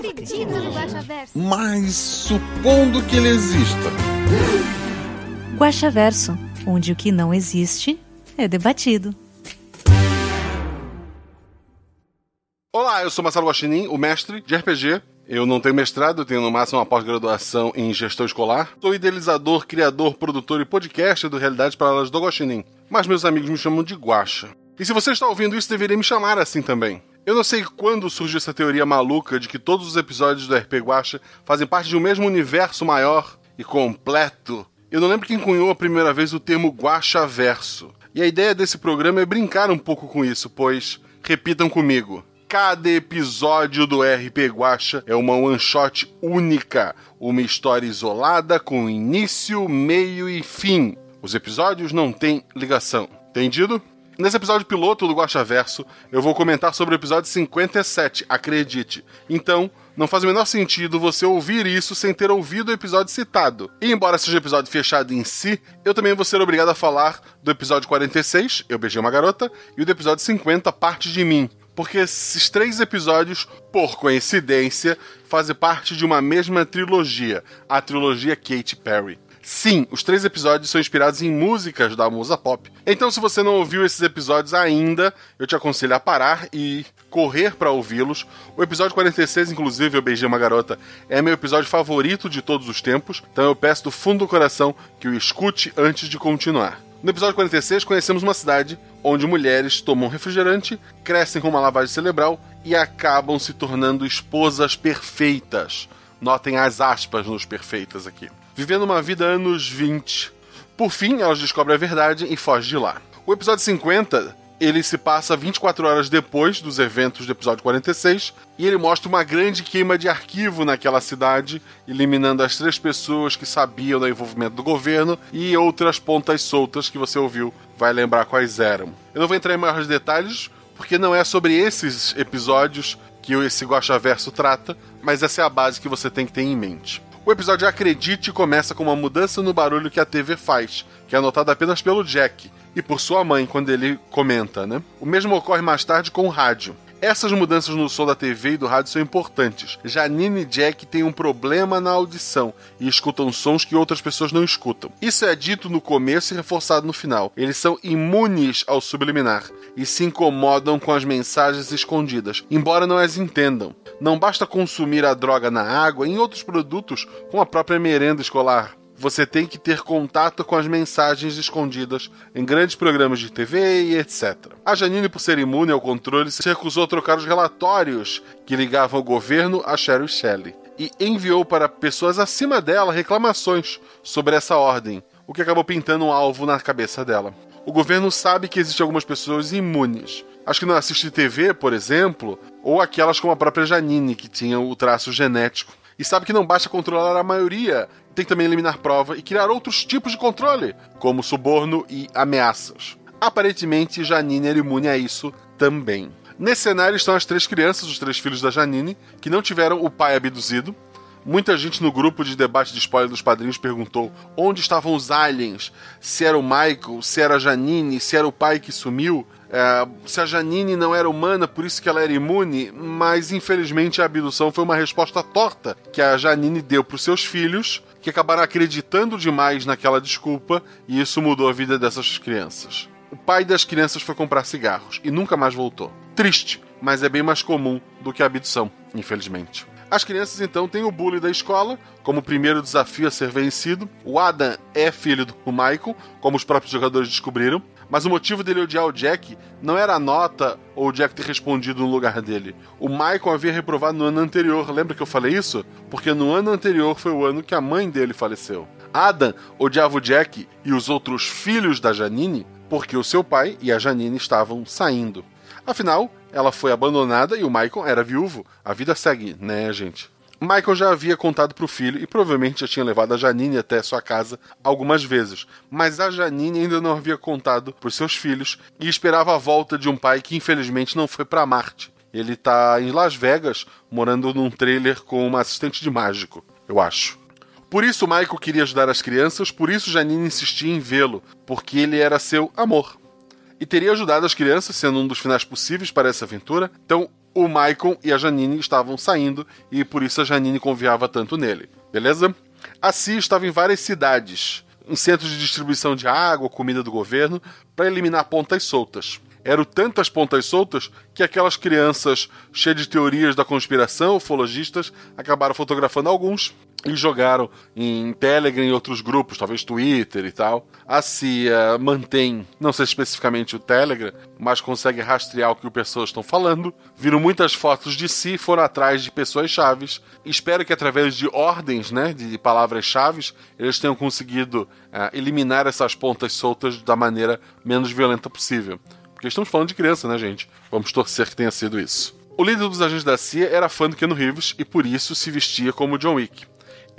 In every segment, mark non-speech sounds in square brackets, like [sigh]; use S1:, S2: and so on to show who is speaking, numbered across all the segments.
S1: acredito no Guaxaverso.
S2: Mas supondo que ele exista.
S3: Guaxaverso, onde o que não existe é debatido.
S4: Olá, eu sou Marcelo Guaxinim, o mestre de RPG. Eu não tenho mestrado, eu tenho no máximo uma pós-graduação em gestão escolar. Sou idealizador, criador, produtor e podcaster do Realidades Paralelas do Guaxinim. Mas meus amigos me chamam de Guaxa. E se você está ouvindo isso, deveria me chamar assim também. Eu não sei quando surgiu essa teoria maluca de que todos os episódios do RP Guaxa fazem parte de um mesmo universo maior e completo. Eu não lembro quem cunhou a primeira vez o termo Guaxaverso. E a ideia desse programa é brincar um pouco com isso, pois, repitam comigo, cada episódio do RP Guacha é uma one shot única, uma história isolada com início, meio e fim. Os episódios não têm ligação. Entendido? Nesse episódio piloto do Guaxaverso, eu vou comentar sobre o episódio 57, acredite. Então, não faz o menor sentido você ouvir isso sem ter ouvido o episódio citado. E embora seja um episódio fechado em si, eu também vou ser obrigado a falar do episódio 46, Eu Beijei uma Garota, e do episódio 50, Parte de Mim. Porque esses três episódios, por coincidência, fazem parte de uma mesma trilogia, a trilogia Katy Perry. Sim, os três episódios são inspirados em músicas da musa pop. Então, se você não ouviu esses episódios ainda, eu te aconselho a parar e correr para ouvi-los. O episódio 46, inclusive, Eu Beijei uma Garota, é meu episódio favorito de todos os tempos, então eu peço do fundo do coração que o escute antes de continuar. No episódio 46, conhecemos uma cidade onde mulheres tomam refrigerante, crescem com uma lavagem cerebral e acabam se tornando esposas perfeitas. Notem as aspas nos perfeitas aqui. Vivendo uma vida anos 20. Por fim, elas descobrem a verdade e fogem de lá. O episódio 50, ele se passa 24 horas depois dos eventos do episódio 46 e ele mostra uma grande queima de arquivo naquela cidade, eliminando as três pessoas que sabiam do envolvimento do governo e outras pontas soltas que você ouviu, vai lembrar quais eram. Eu não vou entrar em maiores detalhes, porque não é sobre esses episódios que esse Guaxa Verso trata, mas essa é a base que você tem que ter em mente. O episódio Acredite começa com uma mudança no barulho que a TV faz, que é anotado apenas pelo Jack e por sua mãe quando ele comenta, né? O mesmo ocorre mais tarde com o rádio. Essas mudanças no som da TV e do rádio são importantes. Janine e Jack têm um problema na audição e escutam sons que outras pessoas não escutam. Isso é dito no começo e reforçado no final. Eles são imunes ao subliminar e se incomodam com as mensagens escondidas, embora não as entendam. Não basta consumir a droga na água e em outros produtos, como a própria merenda escolar. Você tem que ter contato com as mensagens escondidas em grandes programas de TV e etc. A Janine, por ser imune ao controle, se recusou a trocar os relatórios que ligavam o governo a Cheryl Shelley e enviou para pessoas acima dela reclamações sobre essa ordem, o que acabou pintando um alvo na cabeça dela. O governo sabe que existem algumas pessoas imunes. As que não assistem TV, por exemplo, ou aquelas como a própria Janine, que tinham o traço genético. E sabe que não basta controlar a maioria, tem que também eliminar prova e criar outros tipos de controle, como suborno e ameaças. Aparentemente, Janine era imune a isso também. Nesse cenário estão as três crianças, os três filhos da Janine, que não tiveram o pai abduzido. Muita gente no grupo de debate de spoiler dos padrinhos perguntou onde estavam os aliens, se era o Michael, se era a Janine, se era o pai que sumiu. É, se a Janine não era humana, por isso que ela era imune, mas infelizmente a abdução foi uma resposta torta que a Janine deu para os seus filhos, que acabaram acreditando demais naquela desculpa e isso mudou a vida dessas crianças. O pai das crianças foi comprar cigarros e nunca mais voltou. Triste, mas é bem mais comum do que a abdução, infelizmente. As crianças então têm o bullying da escola como primeiro desafio a ser vencido. O Adam é filho do Michael, como os próprios jogadores descobriram. Mas o motivo dele odiar o Jack não era a nota ou o Jack ter respondido no lugar dele. O Michael havia reprovado no ano anterior. Lembra que eu falei isso? Porque no ano anterior foi o ano que a mãe dele faleceu. Adam odiava o Jack e os outros filhos da Janine porque o seu pai e a Janine estavam saindo. Afinal, ela foi abandonada e o Michael era viúvo. A vida segue, né, gente? Michael já havia contado pro filho e provavelmente já tinha levado a Janine até sua casa algumas vezes, mas a Janine ainda não havia contado pros seus filhos e esperava a volta de um pai que infelizmente não foi para Marte. Ele tá em Las Vegas, morando num trailer com uma assistente de mágico, eu acho. Por isso Michael queria ajudar as crianças, por isso Janine insistia em vê-lo, porque ele era seu amor. E teria ajudado as crianças, sendo um dos finais possíveis para essa aventura. Então, o Michael e a Janine estavam saindo e por isso a Janine confiava tanto nele. Beleza? A Cia estava em várias cidades, em centros de distribuição de água, comida do governo, para eliminar pontas soltas. Eram tantas pontas soltas que aquelas crianças cheias de teorias da conspiração, ufologistas, acabaram fotografando alguns e jogaram em Telegram e outros grupos, talvez Twitter e tal. A CIA mantém, não sei especificamente o Telegram, mas consegue rastrear o que as pessoas estão falando. Viram muitas fotos de si, foram atrás de pessoas chaves. Espero que através de ordens, né, de palavras-chave, eles tenham conseguido uh, eliminar essas pontas soltas da maneira menos violenta possível. Porque estamos falando de criança, né, gente? Vamos torcer que tenha sido isso. O líder dos agentes da CIA era fã do Keanu Reeves e por isso se vestia como John Wick.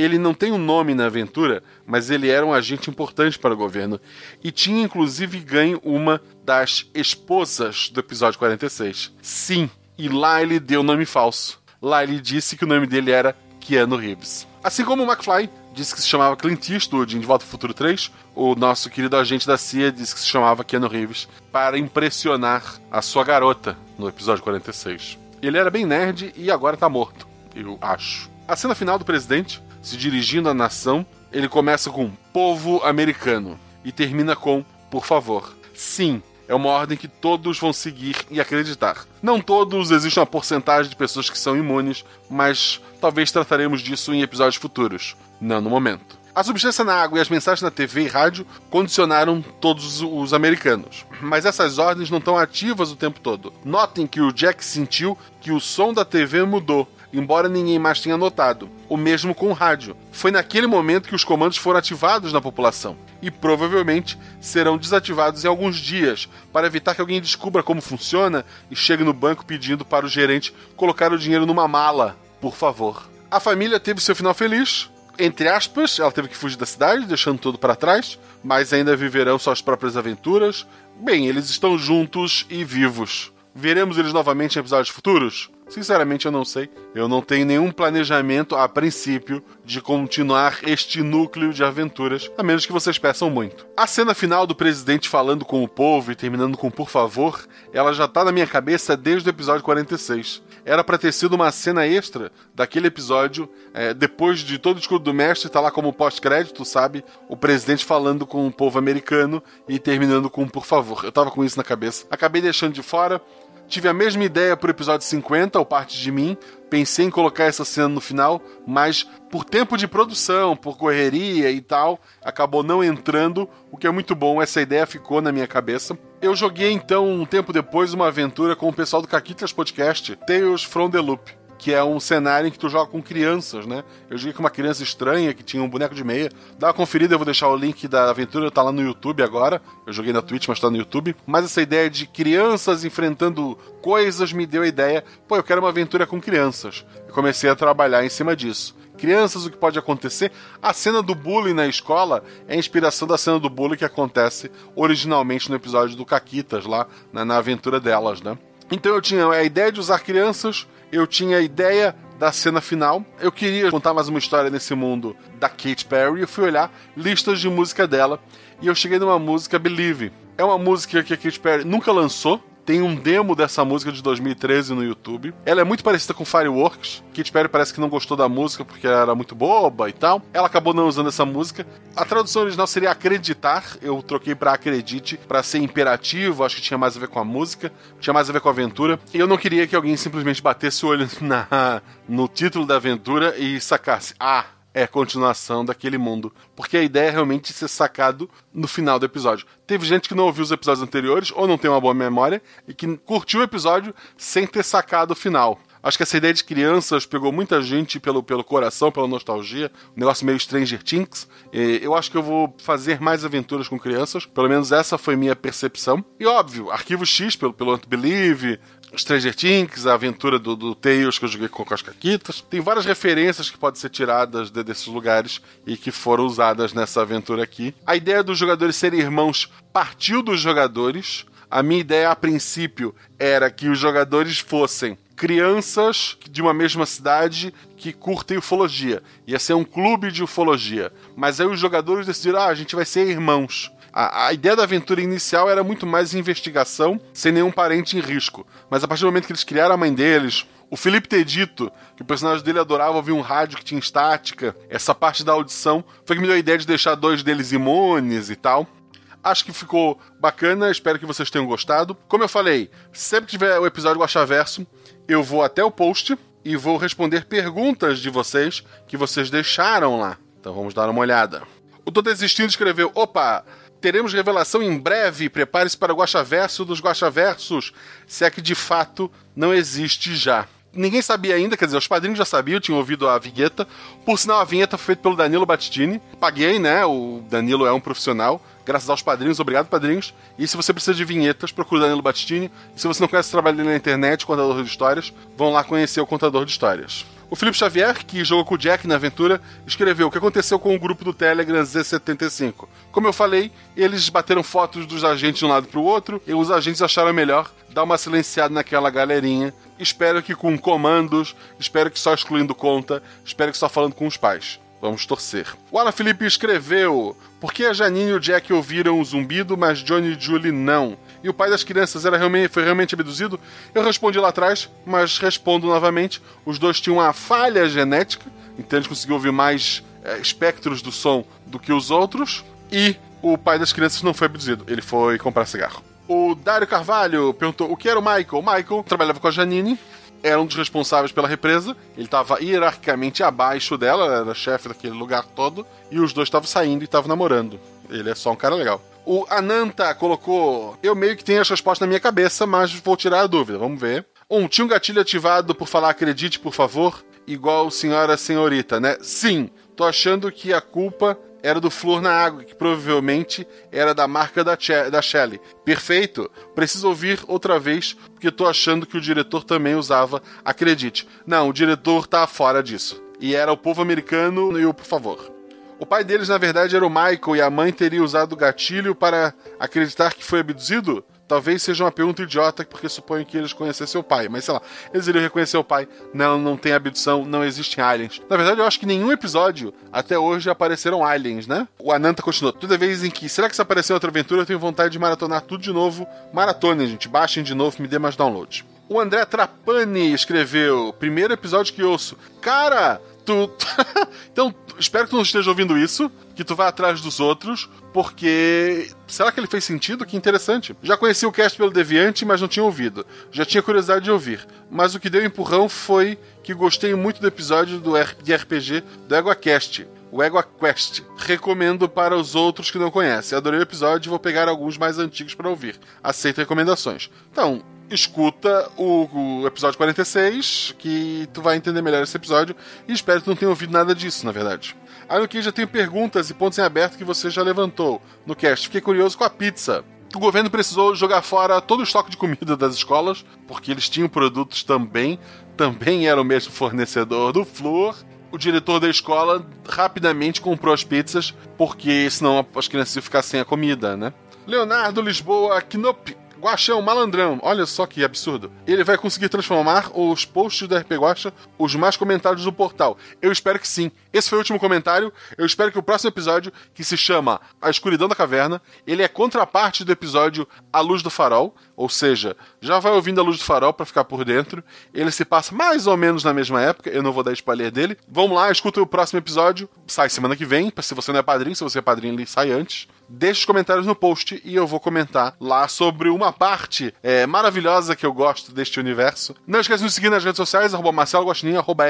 S4: Ele não tem um nome na aventura, mas ele era um agente importante para o governo e tinha inclusive ganho uma das esposas do episódio 46. Sim, e lá ele deu nome falso. Lá ele disse que o nome dele era Keanu Reeves. Assim como o McFly disse que se chamava Clint Eastwood em De Volta ao Futuro 3, o nosso querido agente da CIA disse que se chamava Keanu Reeves para impressionar a sua garota no episódio 46. Ele era bem nerd e agora tá morto, eu acho. A cena final do presidente se dirigindo à nação, ele começa com povo americano e termina com por favor. Sim, é uma ordem que todos vão seguir e acreditar. Não todos, existe uma porcentagem de pessoas que são imunes, mas talvez trataremos disso em episódios futuros. Não no momento. A substância na água e as mensagens na TV e rádio condicionaram todos os americanos. Mas essas ordens não estão ativas o tempo todo. Notem que o Jack sentiu que o som da TV mudou embora ninguém mais tenha notado. O mesmo com o rádio. Foi naquele momento que os comandos foram ativados na população. E provavelmente serão desativados em alguns dias, para evitar que alguém descubra como funciona e chegue no banco pedindo para o gerente colocar o dinheiro numa mala, por favor. A família teve seu final feliz. Entre aspas, ela teve que fugir da cidade, deixando tudo para trás, mas ainda viverão suas próprias aventuras. Bem, eles estão juntos e vivos. Veremos eles novamente em episódios futuros? Sinceramente, eu não sei. Eu não tenho nenhum planejamento, a princípio, de continuar este núcleo de aventuras, a menos que vocês peçam muito. A cena final do presidente falando com o povo e terminando com por favor, ela já tá na minha cabeça desde o episódio 46. Era para ter sido uma cena extra daquele episódio, é, depois de todo o escudo do mestre, tá lá como pós-crédito, sabe? O presidente falando com o povo americano e terminando com por favor. Eu tava com isso na cabeça. Acabei deixando de fora, Tive a mesma ideia pro episódio 50, o Parte de Mim. Pensei em colocar essa cena no final, mas por tempo de produção, por correria e tal, acabou não entrando, o que é muito bom, essa ideia ficou na minha cabeça. Eu joguei então, um tempo depois, uma aventura com o pessoal do Caquitas Podcast, Tales from the Loop que é um cenário em que tu joga com crianças, né? Eu joguei com uma criança estranha que tinha um boneco de meia. Dá uma conferida, eu vou deixar o link da aventura, tá lá no YouTube agora. Eu joguei na Twitch, mas tá no YouTube. Mas essa ideia de crianças enfrentando coisas me deu a ideia, pô, eu quero uma aventura com crianças. Eu comecei a trabalhar em cima disso crianças, o que pode acontecer. A cena do bullying na escola é a inspiração da cena do bullying que acontece originalmente no episódio do Caquitas, lá na, na aventura delas, né? Então eu tinha a ideia de usar crianças, eu tinha a ideia da cena final. Eu queria contar mais uma história nesse mundo da Katy Perry. Eu fui olhar listas de música dela e eu cheguei numa música Believe. É uma música que a Katy Perry nunca lançou, tem um demo dessa música de 2013 no YouTube. Ela é muito parecida com Fireworks. Katy Perry parece que não gostou da música porque era muito boba e tal. Ela acabou não usando essa música. A tradução original seria acreditar. Eu troquei para acredite para ser imperativo. Acho que tinha mais a ver com a música, tinha mais a ver com a aventura. E eu não queria que alguém simplesmente batesse o olho [laughs] na, no título da aventura e sacasse: ah, é continuação daquele mundo. Porque a ideia é realmente ser sacado no final do episódio. Teve gente que não ouviu os episódios anteriores ou não tem uma boa memória e que curtiu o episódio sem ter sacado o final. Acho que essa ideia de crianças pegou muita gente pelo, pelo coração, pela nostalgia, um negócio meio Stranger Things. E eu acho que eu vou fazer mais aventuras com crianças, pelo menos essa foi minha percepção. E óbvio, Arquivo X pelo, pelo Believe, Stranger Things, a aventura do, do Tails que eu joguei com, com as Caquitas. Tem várias referências que podem ser tiradas de- desses lugares e que foram usadas nessa aventura aqui. A ideia dos jogadores serem irmãos partiu dos jogadores. A minha ideia a princípio era que os jogadores fossem crianças de uma mesma cidade que curtem ufologia. Ia ser um clube de ufologia. Mas aí os jogadores decidiram: ah, a gente vai ser irmãos. A, a ideia da aventura inicial era muito mais investigação, sem nenhum parente em risco. Mas a partir do momento que eles criaram a mãe deles, o Felipe ter dito que o personagem dele adorava ouvir um rádio que tinha estática, essa parte da audição, foi que me deu a ideia de deixar dois deles imunes e tal. Acho que ficou bacana, espero que vocês tenham gostado. Como eu falei, sempre que tiver o episódio Guaxaverso, eu vou até o post e vou responder perguntas de vocês que vocês deixaram lá. Então vamos dar uma olhada. O Tô Desistindo escreveu: Opa, teremos revelação em breve. Prepare-se para o Guaxaverso dos Guaxaversos, se é que de fato não existe já. Ninguém sabia ainda, quer dizer, os padrinhos já sabiam, tinham ouvido a vinheta. Por sinal, a vinheta foi feita pelo Danilo Battistini. Paguei, né? O Danilo é um profissional. Graças aos padrinhos, obrigado, padrinhos. E se você precisa de vinhetas, procure o Danilo Battistini. E se você não conhece o trabalho dele na internet, contador de histórias, vão lá conhecer o contador de histórias. O Felipe Xavier, que jogou com o Jack na aventura, escreveu o que aconteceu com o grupo do Telegram Z75. Como eu falei, eles bateram fotos dos agentes de um lado pro outro e os agentes acharam melhor dar uma silenciada naquela galerinha. Espero que com comandos, espero que só excluindo conta, espero que só falando com os pais. Vamos torcer. O Alan Felipe escreveu: Por que a Janine e o Jack ouviram o zumbido, mas Johnny e Julie não? E o pai das crianças era realmente, foi realmente abduzido? Eu respondi lá atrás, mas respondo novamente. Os dois tinham uma falha genética, então eles conseguiam ouvir mais é, espectros do som do que os outros. E o pai das crianças não foi abduzido, ele foi comprar cigarro. O Dário Carvalho perguntou o que era o Michael. O Michael trabalhava com a Janine, era um dos responsáveis pela represa. Ele estava hierarquicamente abaixo dela, era chefe daquele lugar todo. E os dois estavam saindo e estavam namorando. Ele é só um cara legal. O Ananta colocou: Eu meio que tenho as respostas na minha cabeça, mas vou tirar a dúvida. Vamos ver. Um, tinha um gatilho ativado por falar acredite, por favor, igual senhora senhorita, né? Sim, tô achando que a culpa era do flor na água, que provavelmente era da marca da, da Shelley. Perfeito. Preciso ouvir outra vez, porque tô achando que o diretor também usava acredite. Não, o diretor tá fora disso. E era o povo americano e o por favor. O pai deles, na verdade, era o Michael e a mãe teria usado o gatilho para acreditar que foi abduzido? Talvez seja uma pergunta idiota, porque suponho que eles conhecessem o pai. Mas sei lá, eles iriam reconhecer o pai. Não, não tem abdução, não existem aliens. Na verdade, eu acho que nenhum episódio até hoje apareceram aliens, né? O Ananta continuou. Toda vez em que, será que se aparecer outra aventura, eu tenho vontade de maratonar tudo de novo. Maratona, gente. Baixem de novo, me dê mais download. O André Trapani escreveu: primeiro episódio que ouço. Cara, tu. [laughs] então, espero que tu não esteja ouvindo isso, que tu vá atrás dos outros, porque. Será que ele fez sentido? Que interessante. Já conheci o cast pelo Deviante, mas não tinha ouvido. Já tinha curiosidade de ouvir. Mas o que deu empurrão foi que gostei muito do episódio do de RPG do EguaCast. O EguaQuest. Recomendo para os outros que não conhecem. Adorei o episódio e vou pegar alguns mais antigos para ouvir. Aceito recomendações. Então, escuta o, o, episódio 46, que tu vai entender melhor esse episódio, e espero que tu não tenha ouvido nada disso, na verdade. Aí no que já tem perguntas e pontos em aberto que você já levantou no cast. Fiquei curioso com a pizza. O governo precisou jogar fora todo o estoque de comida das escolas, porque eles tinham produtos também, também era o mesmo fornecedor do flor. O diretor da escola rapidamente comprou as pizzas, porque senão as crianças iam ficar sem a comida, né? Leonardo Lisboa Knop Guaxão, malandrão, olha só que absurdo. Ele vai conseguir transformar os posts do RP Guaxa os mais comentados do portal. Eu espero que sim. Esse foi o último comentário. Eu espero que o próximo episódio, que se chama A Escuridão da Caverna, ele é contraparte do episódio A Luz do Farol. Ou seja, já vai ouvindo A Luz do Farol para ficar por dentro. Ele se passa mais ou menos na mesma época. Eu não vou dar spoiler dele. Vamos lá, escuta o próximo episódio. Sai semana que vem. Se você não é padrinho, se você é padrinho, ele sai antes deixe os comentários no post e eu vou comentar lá sobre uma parte é, maravilhosa que eu gosto deste universo. Não esqueça de nos seguir nas redes sociais, arroba Marcelo Guaxinim, arroba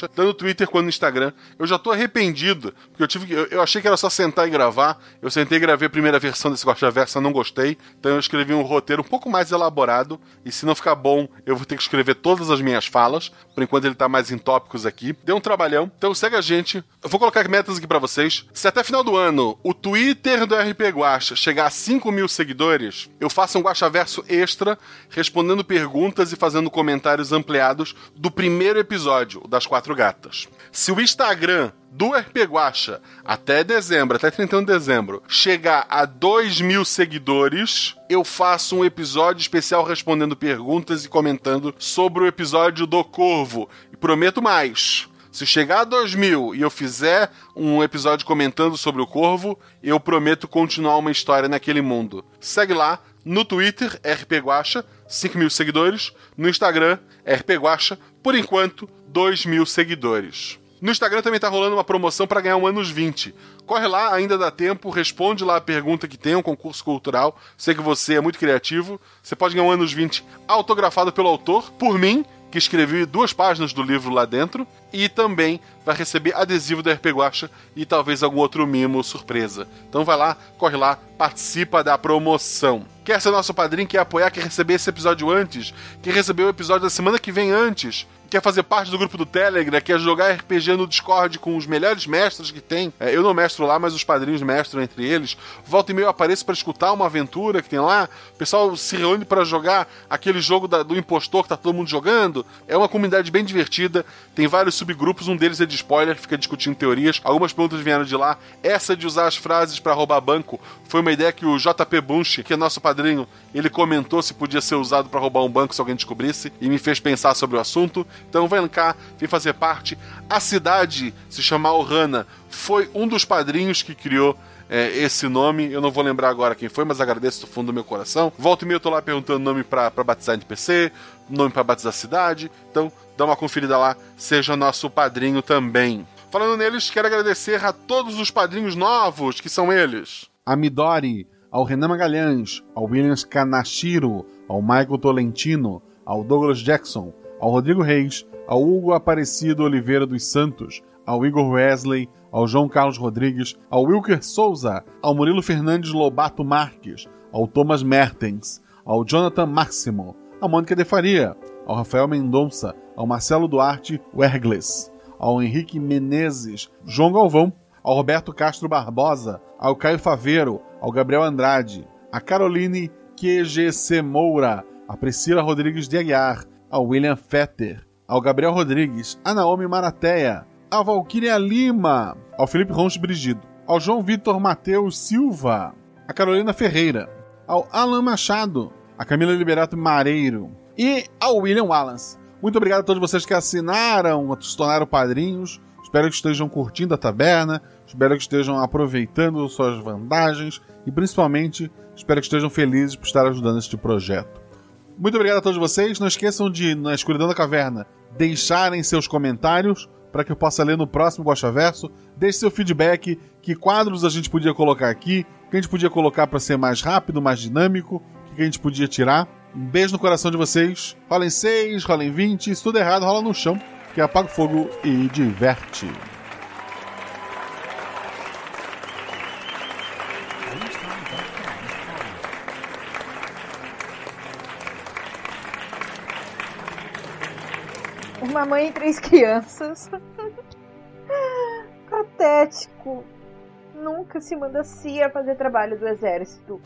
S4: tanto no Twitter quanto no Instagram. Eu já tô arrependido, porque eu tive eu, eu, achei que era só sentar e gravar. Eu sentei e gravei a primeira versão desse Guaxa Versa, não gostei. Então eu escrevi um roteiro um pouco mais elaborado. E se não ficar bom, eu vou ter que escrever todas as minhas falas. Por enquanto ele tá mais em tópicos aqui. Deu um trabalhão. Então segue a gente. Eu vou colocar metas aqui para vocês. Se até final do ano o Twitter Twitter do RP Guacha chegar a 5 mil seguidores, eu faço um Guachaverso extra, respondendo perguntas e fazendo comentários ampliados do primeiro episódio, das Quatro Gatas. Se o Instagram do RP Guacha até dezembro, até 31 de dezembro, chegar a 2 mil seguidores, eu faço um episódio especial respondendo perguntas e comentando sobre o episódio do Corvo. E prometo mais. Se chegar a 2 mil e eu fizer um episódio comentando sobre o Corvo, eu prometo continuar uma história naquele mundo. Segue lá no Twitter, RP Guacha, 5 mil seguidores. No Instagram, RP Guacha, por enquanto, 2 mil seguidores. No Instagram também tá rolando uma promoção para ganhar um anos 20. Corre lá, ainda dá tempo, responde lá a pergunta que tem, um concurso cultural. Sei que você é muito criativo. Você pode ganhar um anos 20 autografado pelo autor, por mim, que escrevi duas páginas do livro lá dentro, e também vai receber adesivo da RP Guacha e talvez algum outro mimo surpresa. Então vai lá, corre lá, participa da promoção. Quer ser nosso padrinho, quer apoiar, quer receber esse episódio antes, quer receber o episódio da semana que vem antes, quer fazer parte do grupo do Telegram, quer jogar RPG no Discord com os melhores mestres que tem. É, eu não mestro lá, mas os padrinhos mestram entre eles. Volta e meio apareço para escutar uma aventura que tem lá. O pessoal se reúne para jogar aquele jogo da, do impostor que tá todo mundo jogando. É uma comunidade bem divertida. Tem vários subgrupos, um deles é de spoiler, fica discutindo teorias. Algumas perguntas vieram de lá. Essa de usar as frases para roubar banco foi uma ideia que o JP Bunch, que é nosso padrinho, ele comentou se podia ser usado para roubar um banco se alguém descobrisse e me fez pensar sobre o assunto. Então vem cá, vem fazer parte. A cidade se chama Ohana, foi um dos padrinhos que criou é, esse nome. Eu não vou lembrar agora quem foi, mas agradeço do fundo do meu coração. Volta e meia eu tô lá perguntando nome pra batizar NPC, nome pra batizar cidade. Então dá uma conferida lá, seja nosso padrinho também. Falando neles, quero agradecer a todos os padrinhos novos, que são eles. A Midori, ao Renan Magalhães, ao Williams Kanashiro, ao Michael Tolentino, ao Douglas Jackson, ao Rodrigo Reis, ao Hugo Aparecido Oliveira dos Santos, ao Igor Wesley, ao João Carlos Rodrigues, ao Wilker Souza, ao Murilo Fernandes Lobato Marques, ao Thomas Mertens, ao Jonathan Máximo, à Mônica de Faria, ao Rafael Mendonça, ao Marcelo Duarte Wergles, ao Henrique Menezes, João Galvão, ao Roberto Castro Barbosa, ao Caio Faveiro, ao Gabriel Andrade, a Caroline QGC Moura, a Priscila Rodrigues de Aguiar, ao William Fetter, ao Gabriel Rodrigues, a Naomi Marateia, a Valquíria Lima, ao Felipe Ronch Brigido, ao João Vitor Mateus Silva, a Carolina Ferreira, ao Alan Machado, a Camila Liberato Mareiro e ao William Wallace. Muito obrigado a todos vocês que assinaram, se tornaram padrinhos. Espero que estejam curtindo a taberna, espero que estejam aproveitando suas vantagens e principalmente espero que estejam felizes por estar ajudando este projeto. Muito obrigado a todos vocês. Não esqueçam de, na escuridão da caverna, deixarem seus comentários para que eu possa ler no próximo Gosta Verso. Deixe seu feedback, que quadros a gente podia colocar aqui, que a gente podia colocar para ser mais rápido, mais dinâmico, que a gente podia tirar. Um beijo no coração de vocês. Rolem 6, rolem 20, se tudo errado, rola no chão, que apaga o fogo e diverte.
S1: Mãe e três crianças. [laughs] Patético. Nunca se manda Cia fazer trabalho do exército.